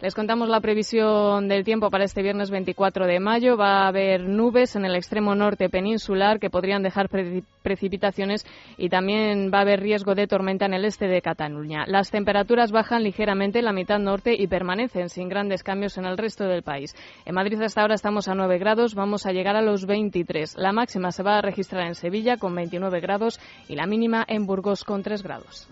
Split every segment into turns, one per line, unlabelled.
Les contamos la previsión del tiempo para este viernes 24 de mayo. Va a haber nubes en el extremo norte peninsular que podrían dejar precipitaciones y también va a haber riesgo de tormenta en el este de Cataluña. Las temperaturas bajan ligeramente en la mitad norte y permanecen sin grandes cambios en el resto del país. En Madrid hasta ahora estamos a 9 grados, vamos a llegar a los 23. La máxima se va a registrar en Sevilla con 29 grados y la mínima en Burgos con 3 grados.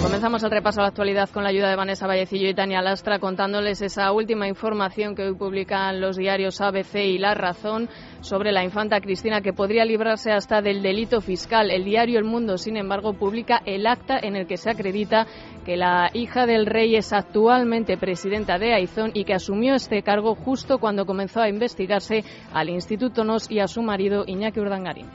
Comenzamos el repaso a la actualidad con la ayuda de Vanessa Vallecillo y Tania Lastra contándoles esa última información que hoy publican los diarios ABC y La Razón sobre la infanta Cristina que podría librarse hasta del delito fiscal. El diario El Mundo, sin embargo, publica el acta en el que se acredita que la hija del rey es actualmente presidenta de Aizón y que asumió este cargo justo cuando comenzó a investigarse al Instituto NOS y a su marido Iñaki Urdangarín.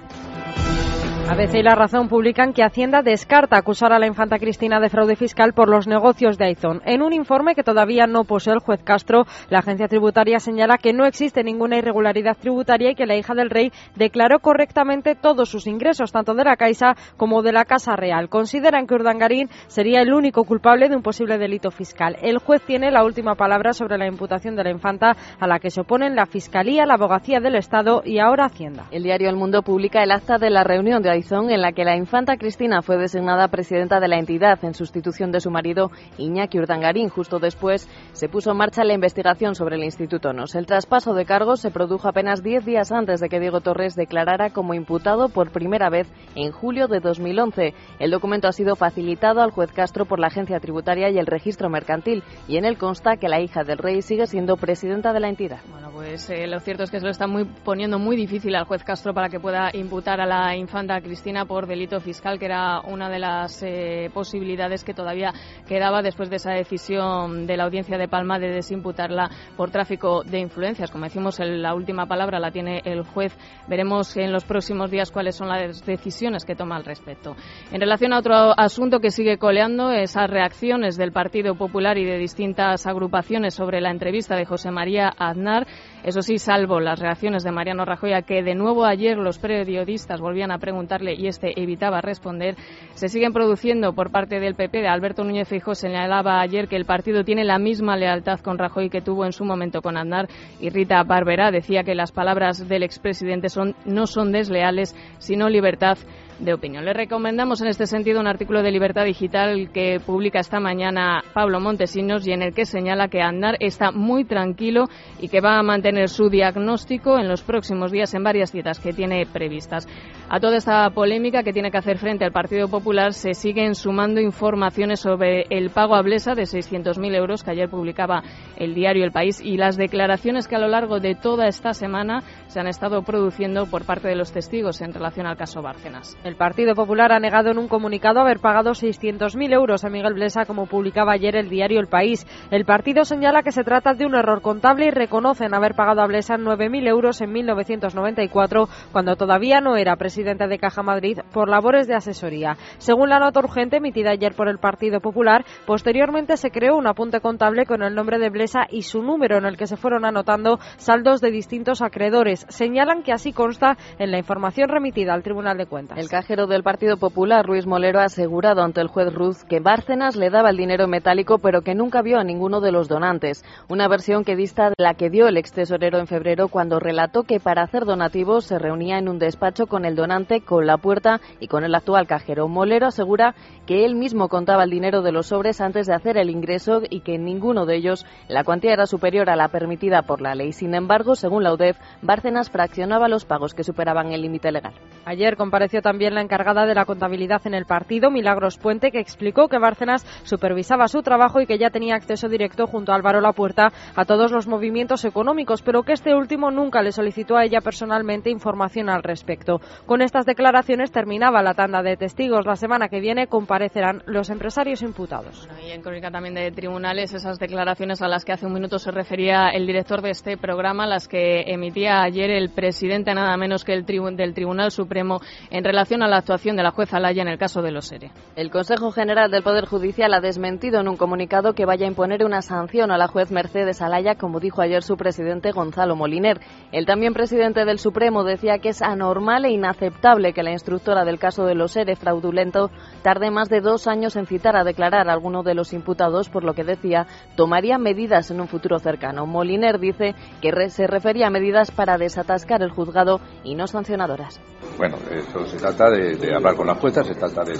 ABC y La Razón publican que Hacienda descarta acusar a la infanta Cristina de fraude fiscal por los negocios de Aizón. En un informe que todavía no posee el juez Castro, la agencia tributaria señala que no existe ninguna irregularidad tributaria y que la hija del rey declaró correctamente todos sus ingresos, tanto de la Caixa como de la Casa Real. Consideran que Urdangarín sería el único culpable de un posible delito fiscal. El juez tiene la última palabra sobre la imputación de la infanta, a la que se oponen la Fiscalía, la Abogacía del Estado y ahora Hacienda.
El diario El Mundo publica el acta de la reunión de en la que la infanta Cristina fue designada presidenta de la entidad en sustitución de su marido Iñaki Urdangarín. Justo después se puso en marcha la investigación sobre el Instituto NOS. El traspaso de cargos se produjo apenas diez días antes de que Diego Torres declarara como imputado por primera vez en julio de 2011. El documento ha sido facilitado al juez Castro por la Agencia Tributaria y el Registro Mercantil y en él consta que la hija del rey sigue siendo presidenta de la entidad.
Bueno, pues eh, lo cierto es que se lo está muy, poniendo muy difícil al juez Castro para que pueda imputar a la infanta Cristina por delito fiscal, que era una de las eh, posibilidades que todavía quedaba después de esa decisión de la audiencia de Palma de desimputarla por tráfico de influencias. Como decimos, la última palabra la tiene el juez. Veremos en los próximos días cuáles son las decisiones que toma al respecto. En relación a otro asunto que sigue coleando, esas reacciones del Partido Popular y de distintas agrupaciones sobre la entrevista de José María Aznar. Eso sí, salvo las reacciones de Mariano Rajoy, a que de nuevo ayer los periodistas volvían a preguntarle y este evitaba responder, se siguen produciendo por parte del PP de Alberto Núñez Feijóo. Señalaba ayer que el partido tiene la misma lealtad con Rajoy que tuvo en su momento con Aznar. Y Rita Barberá decía que las palabras del expresidente son, no son desleales, sino libertad de opinión. Le recomendamos en este sentido un artículo de Libertad Digital que publica esta mañana Pablo Montesinos y en el que señala que Andar está muy tranquilo y que va a mantener su diagnóstico en los próximos días en varias citas que tiene previstas. A toda esta polémica que tiene que hacer frente al Partido Popular se siguen sumando informaciones sobre el pago a Blesa de 600.000 euros que ayer publicaba el diario El País y las declaraciones que a lo largo de toda esta semana se han estado produciendo por parte de los testigos en relación al caso Bárcenas.
El Partido Popular ha negado en un comunicado haber pagado 600.000 euros a Miguel Blesa, como publicaba ayer el diario El País. El partido señala que se trata de un error contable y reconocen haber pagado a Blesa 9.000 euros en 1994, cuando todavía no era presidente de Caja Madrid, por labores de asesoría. Según la nota urgente emitida ayer por el Partido Popular, posteriormente se creó un apunte contable con el nombre de Blesa y su número, en el que se fueron anotando saldos de distintos acreedores. Señalan que así consta en la información remitida al Tribunal de Cuentas
cajero del Partido Popular, Ruiz Molero, ha asegurado ante el juez Ruz que Bárcenas le daba el dinero metálico, pero que nunca vio a ninguno de los donantes. Una versión que dista de la que dio el ex tesorero en febrero cuando relató que para hacer donativos se reunía en un despacho con el donante, con la puerta y con el actual cajero. Molero asegura que él mismo contaba el dinero de los sobres antes de hacer el ingreso y que en ninguno de ellos la cuantía era superior a la permitida por la ley. Sin embargo, según la UDEF, Bárcenas fraccionaba los pagos que superaban el límite legal.
Ayer compareció también la encargada de la contabilidad en el partido, Milagros Puente, que explicó que Bárcenas supervisaba su trabajo y que ya tenía acceso directo junto a Álvaro Lapuerta a todos los movimientos económicos, pero que este último nunca le solicitó a ella personalmente información al respecto. Con estas declaraciones terminaba la tanda de testigos. La semana que viene comparecerán los empresarios imputados.
y en crónica también de tribunales, esas declaraciones a las que hace un minuto se refería el director de este programa, las que emitía ayer el presidente nada menos que el del Tribunal Supremo en relación relación a la actuación de la jueza Laya en el caso de los SERE.
El Consejo General del Poder Judicial ha desmentido en un comunicado que vaya a imponer una sanción a la juez Mercedes Alaya, como dijo ayer su presidente Gonzalo Moliner. El también presidente del Supremo decía que es anormal e inaceptable que la instructora del caso de los SERE fraudulento tarde más de dos años en citar a declarar a alguno de los imputados, por lo que decía tomaría medidas en un futuro cercano. Moliner dice que se refería a medidas para desatascar el juzgado y no sancionadoras.
Bueno, eso se trata de, hablar con la jueza, se trata de,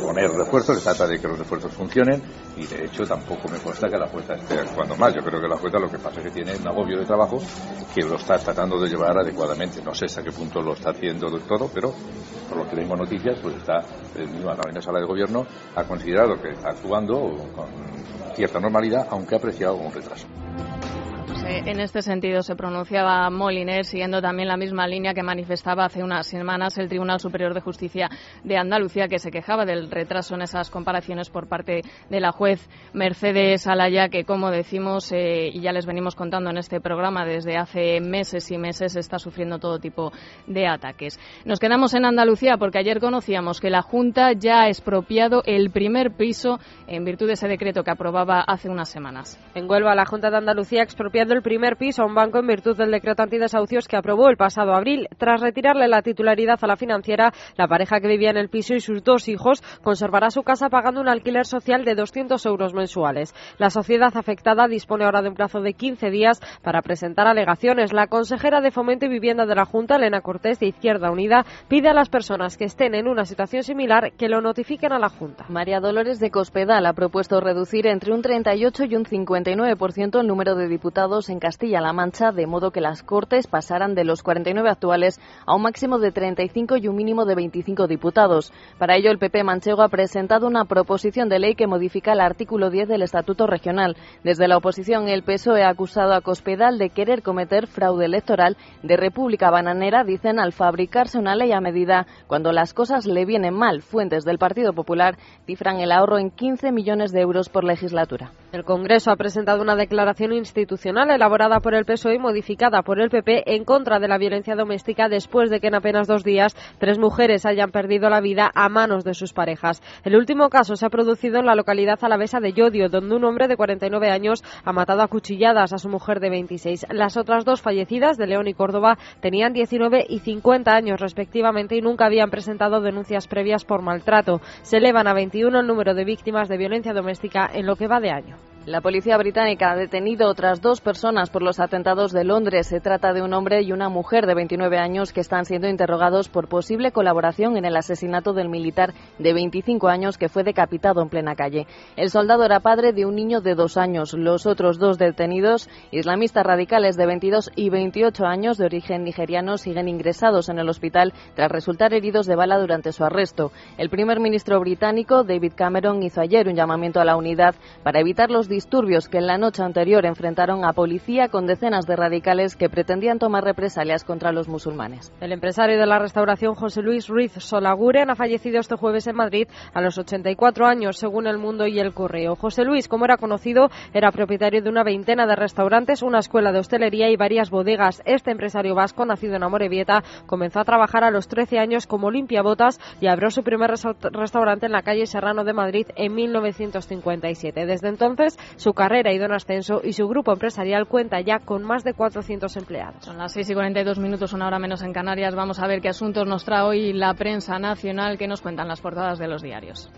poner refuerzos, se trata de que los refuerzos funcionen y de hecho tampoco me consta que la jueza esté actuando mal. Yo creo que la jueza lo que pasa es que tiene un agobio de trabajo que lo está tratando de llevar adecuadamente. No sé hasta qué punto lo está haciendo todo, pero por lo que tengo noticias, pues está, la misma sala de gobierno ha considerado que está actuando con cierta normalidad, aunque ha apreciado un retraso.
Eh, en este sentido se pronunciaba Moliner, siguiendo también la misma línea que manifestaba hace unas semanas el Tribunal Superior de Justicia de Andalucía, que se quejaba del retraso en esas comparaciones por parte de la juez Mercedes Alaya, que, como decimos eh, y ya les venimos contando en este programa desde hace meses y meses, está sufriendo todo tipo de ataques. Nos quedamos en Andalucía porque ayer conocíamos que la Junta ya ha expropiado el primer piso en virtud de ese decreto que aprobaba hace unas semanas.
En Huelva, la Junta de Andalucía ha expropiado el primer piso a un banco en virtud del decreto antidesahucios que aprobó el pasado abril. Tras retirarle la titularidad a la financiera, la pareja que vivía en el piso y sus dos hijos conservará su casa pagando un alquiler social de 200 euros mensuales. La sociedad afectada dispone ahora de un plazo de 15 días para presentar alegaciones. La consejera de Fomento y Vivienda de la Junta, Elena Cortés, de Izquierda Unida, pide a las personas que estén en una situación similar que lo notifiquen a la Junta.
María Dolores de Cospedal ha propuesto reducir entre un 38 y un 59% el número de diputados en Castilla-La Mancha, de modo que las Cortes pasaran de los 49 actuales a un máximo de 35 y un mínimo de 25 diputados. Para ello, el PP manchego ha presentado una proposición de ley que modifica el artículo 10 del Estatuto Regional. Desde la oposición, el PSOE ha acusado a Cospedal de querer cometer fraude electoral de República Bananera, dicen, al fabricarse una ley a medida cuando las cosas le vienen mal. Fuentes del Partido Popular cifran el ahorro en 15 millones de euros por legislatura.
El Congreso ha presentado una declaración institucional elaborada por el PSOE y modificada por el PP en contra de la violencia doméstica después de que en apenas dos días tres mujeres hayan perdido la vida a manos de sus parejas. El último caso se ha producido en la localidad alavesa de Yodio, donde un hombre de 49 años ha matado a cuchilladas a su mujer de 26. Las otras dos fallecidas, de León y Córdoba, tenían 19 y 50 años respectivamente y nunca habían presentado denuncias previas por maltrato. Se elevan a 21 el número de víctimas de violencia doméstica en lo que va de año.
La policía británica ha detenido otras dos personas por los atentados de Londres. Se trata de un hombre y una mujer de 29 años que están siendo interrogados por posible colaboración en el asesinato del militar de 25 años que fue decapitado en plena calle. El soldado era padre de un niño de dos años. Los otros dos detenidos, islamistas radicales de 22 y 28 años de origen nigeriano, siguen ingresados en el hospital tras resultar heridos de bala durante su arresto. El primer ministro británico, David Cameron, hizo ayer un llamamiento a la unidad para evitar los disturbios que en la noche anterior enfrentaron a policía con decenas de radicales que pretendían tomar represalias contra los musulmanes.
El empresario de la restauración José Luis Ruiz Solaguren ha fallecido este jueves en Madrid a los 84 años, según El Mundo y El Correo. José Luis, como era conocido, era propietario de una veintena de restaurantes, una escuela de hostelería y varias bodegas. Este empresario vasco, nacido en Amorebieta, comenzó a trabajar a los 13 años como limpiabotas y abrió su primer restaurante en la calle Serrano de Madrid en 1957. Desde entonces su carrera ha ido en ascenso y su grupo empresarial cuenta ya con más de 400 empleados.
Son las 6 y 42 minutos, una hora menos en Canarias. Vamos a ver qué asuntos nos trae hoy la prensa nacional que nos cuentan las portadas de los diarios.